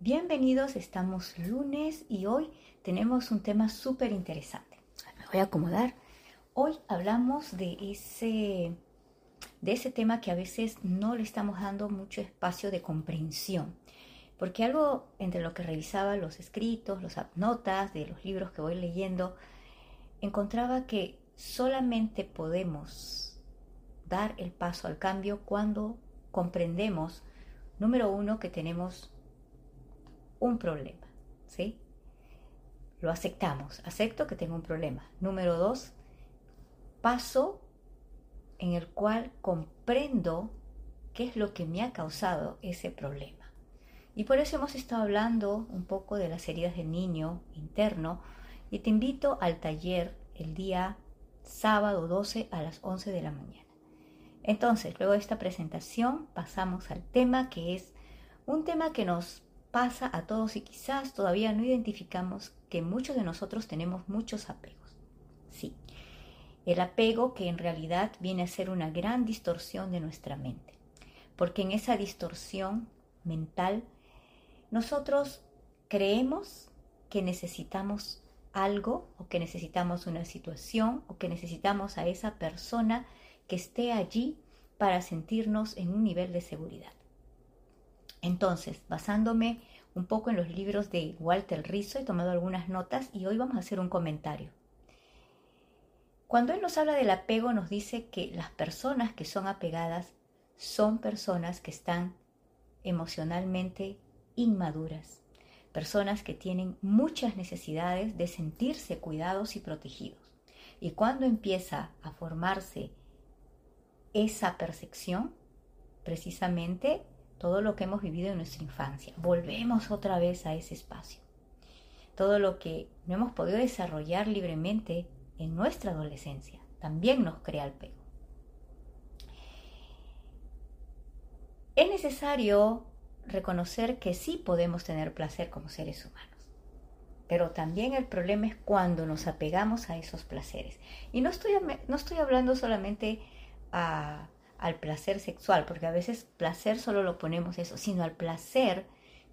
Bienvenidos, estamos lunes y hoy tenemos un tema súper interesante. Me voy a acomodar. Hoy hablamos de ese, de ese tema que a veces no le estamos dando mucho espacio de comprensión. Porque algo entre lo que revisaba los escritos, las notas de los libros que voy leyendo, encontraba que solamente podemos dar el paso al cambio cuando comprendemos, número uno, que tenemos un problema, ¿sí? Lo aceptamos, acepto que tengo un problema. Número dos, paso en el cual comprendo qué es lo que me ha causado ese problema. Y por eso hemos estado hablando un poco de las heridas del niño interno y te invito al taller el día sábado 12 a las 11 de la mañana. Entonces, luego de esta presentación pasamos al tema que es un tema que nos pasa a todos y quizás todavía no identificamos que muchos de nosotros tenemos muchos apegos. Sí, el apego que en realidad viene a ser una gran distorsión de nuestra mente, porque en esa distorsión mental nosotros creemos que necesitamos algo o que necesitamos una situación o que necesitamos a esa persona que esté allí para sentirnos en un nivel de seguridad. Entonces, basándome un poco en los libros de Walter Rizzo, he tomado algunas notas y hoy vamos a hacer un comentario. Cuando él nos habla del apego, nos dice que las personas que son apegadas son personas que están emocionalmente inmaduras, personas que tienen muchas necesidades de sentirse cuidados y protegidos. Y cuando empieza a formarse esa percepción, precisamente todo lo que hemos vivido en nuestra infancia. Volvemos otra vez a ese espacio. Todo lo que no hemos podido desarrollar libremente en nuestra adolescencia también nos crea el pego. Es necesario reconocer que sí podemos tener placer como seres humanos. Pero también el problema es cuando nos apegamos a esos placeres. Y no estoy, no estoy hablando solamente a, al placer sexual, porque a veces placer solo lo ponemos eso, sino al placer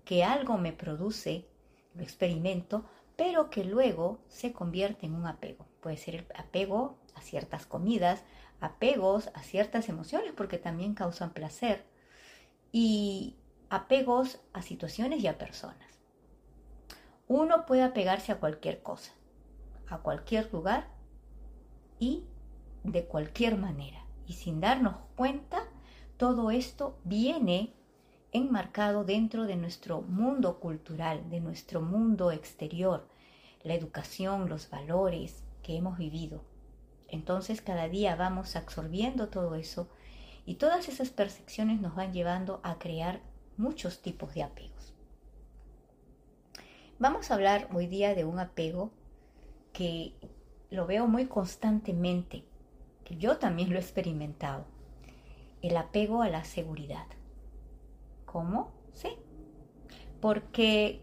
que algo me produce, lo experimento, pero que luego se convierte en un apego. Puede ser el apego a ciertas comidas, apegos a ciertas emociones, porque también causan placer, y apegos a situaciones y a personas. Uno puede apegarse a cualquier cosa, a cualquier lugar y de cualquier manera y sin darnos cuenta, todo esto viene enmarcado dentro de nuestro mundo cultural, de nuestro mundo exterior, la educación, los valores que hemos vivido. Entonces cada día vamos absorbiendo todo eso y todas esas percepciones nos van llevando a crear muchos tipos de apegos. Vamos a hablar hoy día de un apego que lo veo muy constantemente que yo también lo he experimentado, el apego a la seguridad. ¿Cómo? Sí. Porque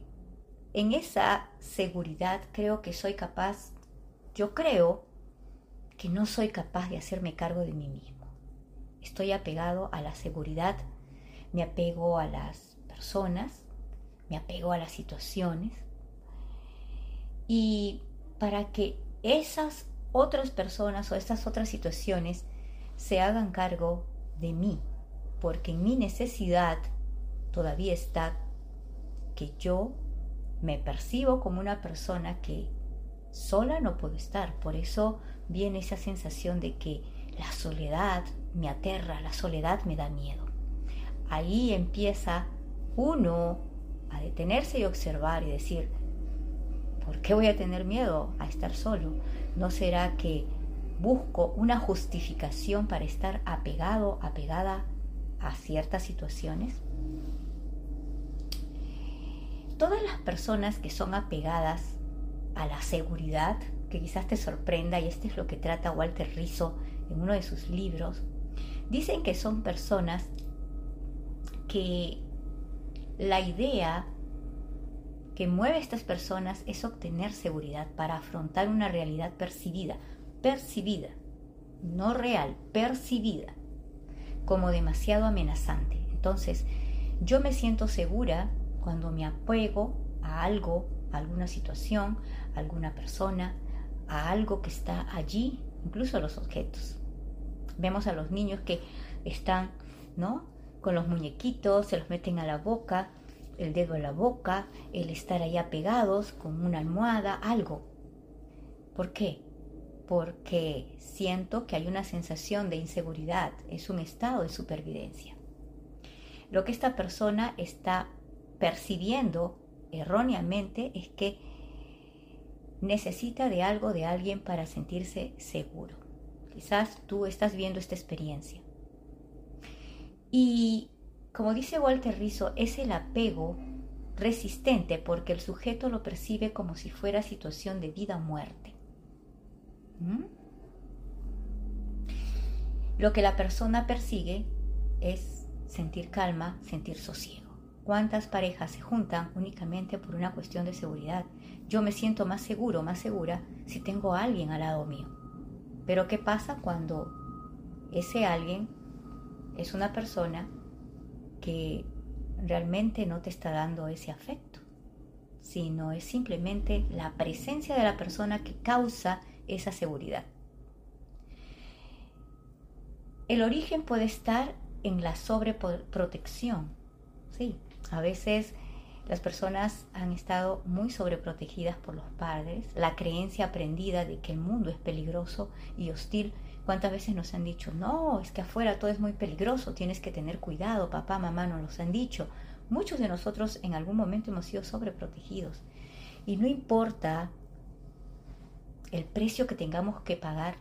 en esa seguridad creo que soy capaz, yo creo que no soy capaz de hacerme cargo de mí mismo. Estoy apegado a la seguridad, me apego a las personas, me apego a las situaciones. Y para que esas otras personas o estas otras situaciones se hagan cargo de mí, porque en mi necesidad todavía está que yo me percibo como una persona que sola no puedo estar. Por eso viene esa sensación de que la soledad me aterra, la soledad me da miedo. Ahí empieza uno a detenerse y observar y decir, ¿por qué voy a tener miedo a estar solo? ¿No será que busco una justificación para estar apegado, apegada a ciertas situaciones? Todas las personas que son apegadas a la seguridad, que quizás te sorprenda, y este es lo que trata Walter Rizzo en uno de sus libros, dicen que son personas que la idea que mueve a estas personas es obtener seguridad para afrontar una realidad percibida, percibida, no real, percibida, como demasiado amenazante. Entonces, yo me siento segura cuando me apego a algo, a alguna situación, a alguna persona, a algo que está allí, incluso a los objetos. Vemos a los niños que están, ¿no? Con los muñequitos, se los meten a la boca, el dedo en la boca, el estar allá pegados con una almohada, algo. ¿Por qué? Porque siento que hay una sensación de inseguridad, es un estado de supervivencia. Lo que esta persona está percibiendo erróneamente es que necesita de algo, de alguien para sentirse seguro. Quizás tú estás viendo esta experiencia. Y como dice Walter Rizzo, es el apego resistente porque el sujeto lo percibe como si fuera situación de vida o muerte. ¿Mm? Lo que la persona persigue es sentir calma, sentir sosiego. ¿Cuántas parejas se juntan únicamente por una cuestión de seguridad? Yo me siento más seguro, más segura si tengo a alguien al lado mío. Pero ¿qué pasa cuando ese alguien es una persona que realmente no te está dando ese afecto, sino es simplemente la presencia de la persona que causa esa seguridad. El origen puede estar en la sobreprotección. Sí, a veces las personas han estado muy sobreprotegidas por los padres, la creencia aprendida de que el mundo es peligroso y hostil ¿Cuántas veces nos han dicho, no, es que afuera todo es muy peligroso, tienes que tener cuidado, papá, mamá nos los han dicho? Muchos de nosotros en algún momento hemos sido sobreprotegidos. Y no importa el precio que tengamos que pagar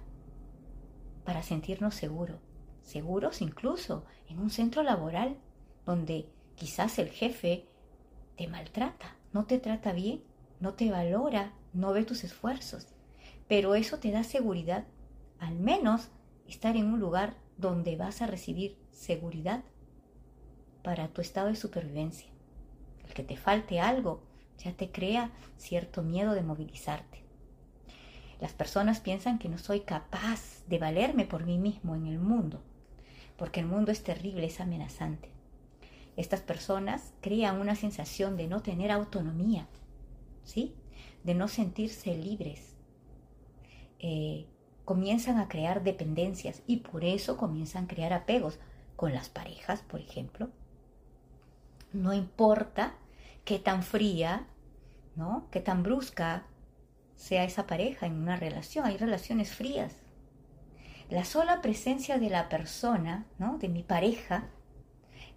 para sentirnos seguros, seguros incluso en un centro laboral donde quizás el jefe te maltrata, no te trata bien, no te valora, no ve tus esfuerzos, pero eso te da seguridad al menos estar en un lugar donde vas a recibir seguridad para tu estado de supervivencia. El que te falte algo ya te crea cierto miedo de movilizarte. Las personas piensan que no soy capaz de valerme por mí mismo en el mundo, porque el mundo es terrible, es amenazante. Estas personas crean una sensación de no tener autonomía, ¿sí? De no sentirse libres. Eh, comienzan a crear dependencias y por eso comienzan a crear apegos con las parejas, por ejemplo. No importa qué tan fría, ¿no? Qué tan brusca sea esa pareja en una relación. Hay relaciones frías. La sola presencia de la persona, ¿no? De mi pareja,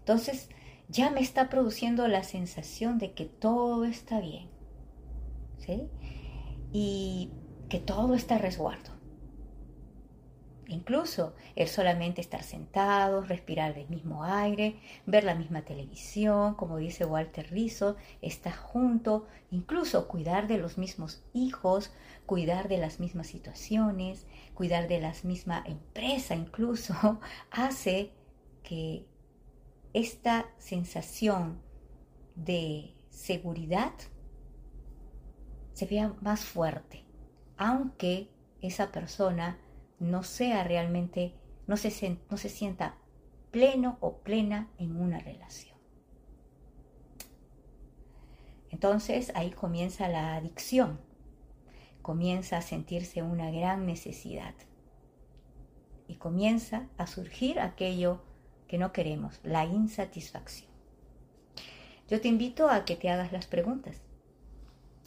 entonces ya me está produciendo la sensación de que todo está bien, ¿sí? Y que todo está a resguardo. Incluso el solamente estar sentados, respirar el mismo aire, ver la misma televisión, como dice Walter Rizzo, estar junto, incluso cuidar de los mismos hijos, cuidar de las mismas situaciones, cuidar de la misma empresa incluso, hace que esta sensación de seguridad se vea más fuerte, aunque esa persona no sea realmente, no se, no se sienta pleno o plena en una relación. Entonces ahí comienza la adicción, comienza a sentirse una gran necesidad y comienza a surgir aquello que no queremos, la insatisfacción. Yo te invito a que te hagas las preguntas.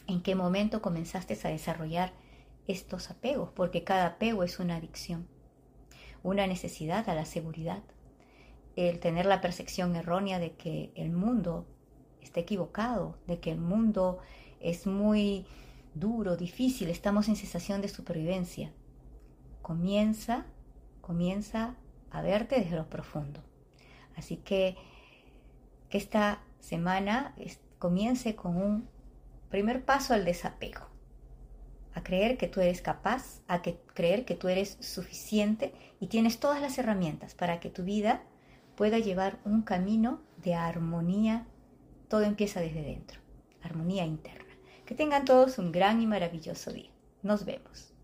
¿En qué momento comenzaste a desarrollar estos apegos, porque cada apego es una adicción, una necesidad a la seguridad, el tener la percepción errónea de que el mundo está equivocado, de que el mundo es muy duro, difícil, estamos en sensación de supervivencia. Comienza, comienza a verte desde lo profundo. Así que que esta semana comience con un primer paso al desapego a creer que tú eres capaz, a que, creer que tú eres suficiente y tienes todas las herramientas para que tu vida pueda llevar un camino de armonía. Todo empieza desde dentro, armonía interna. Que tengan todos un gran y maravilloso día. Nos vemos.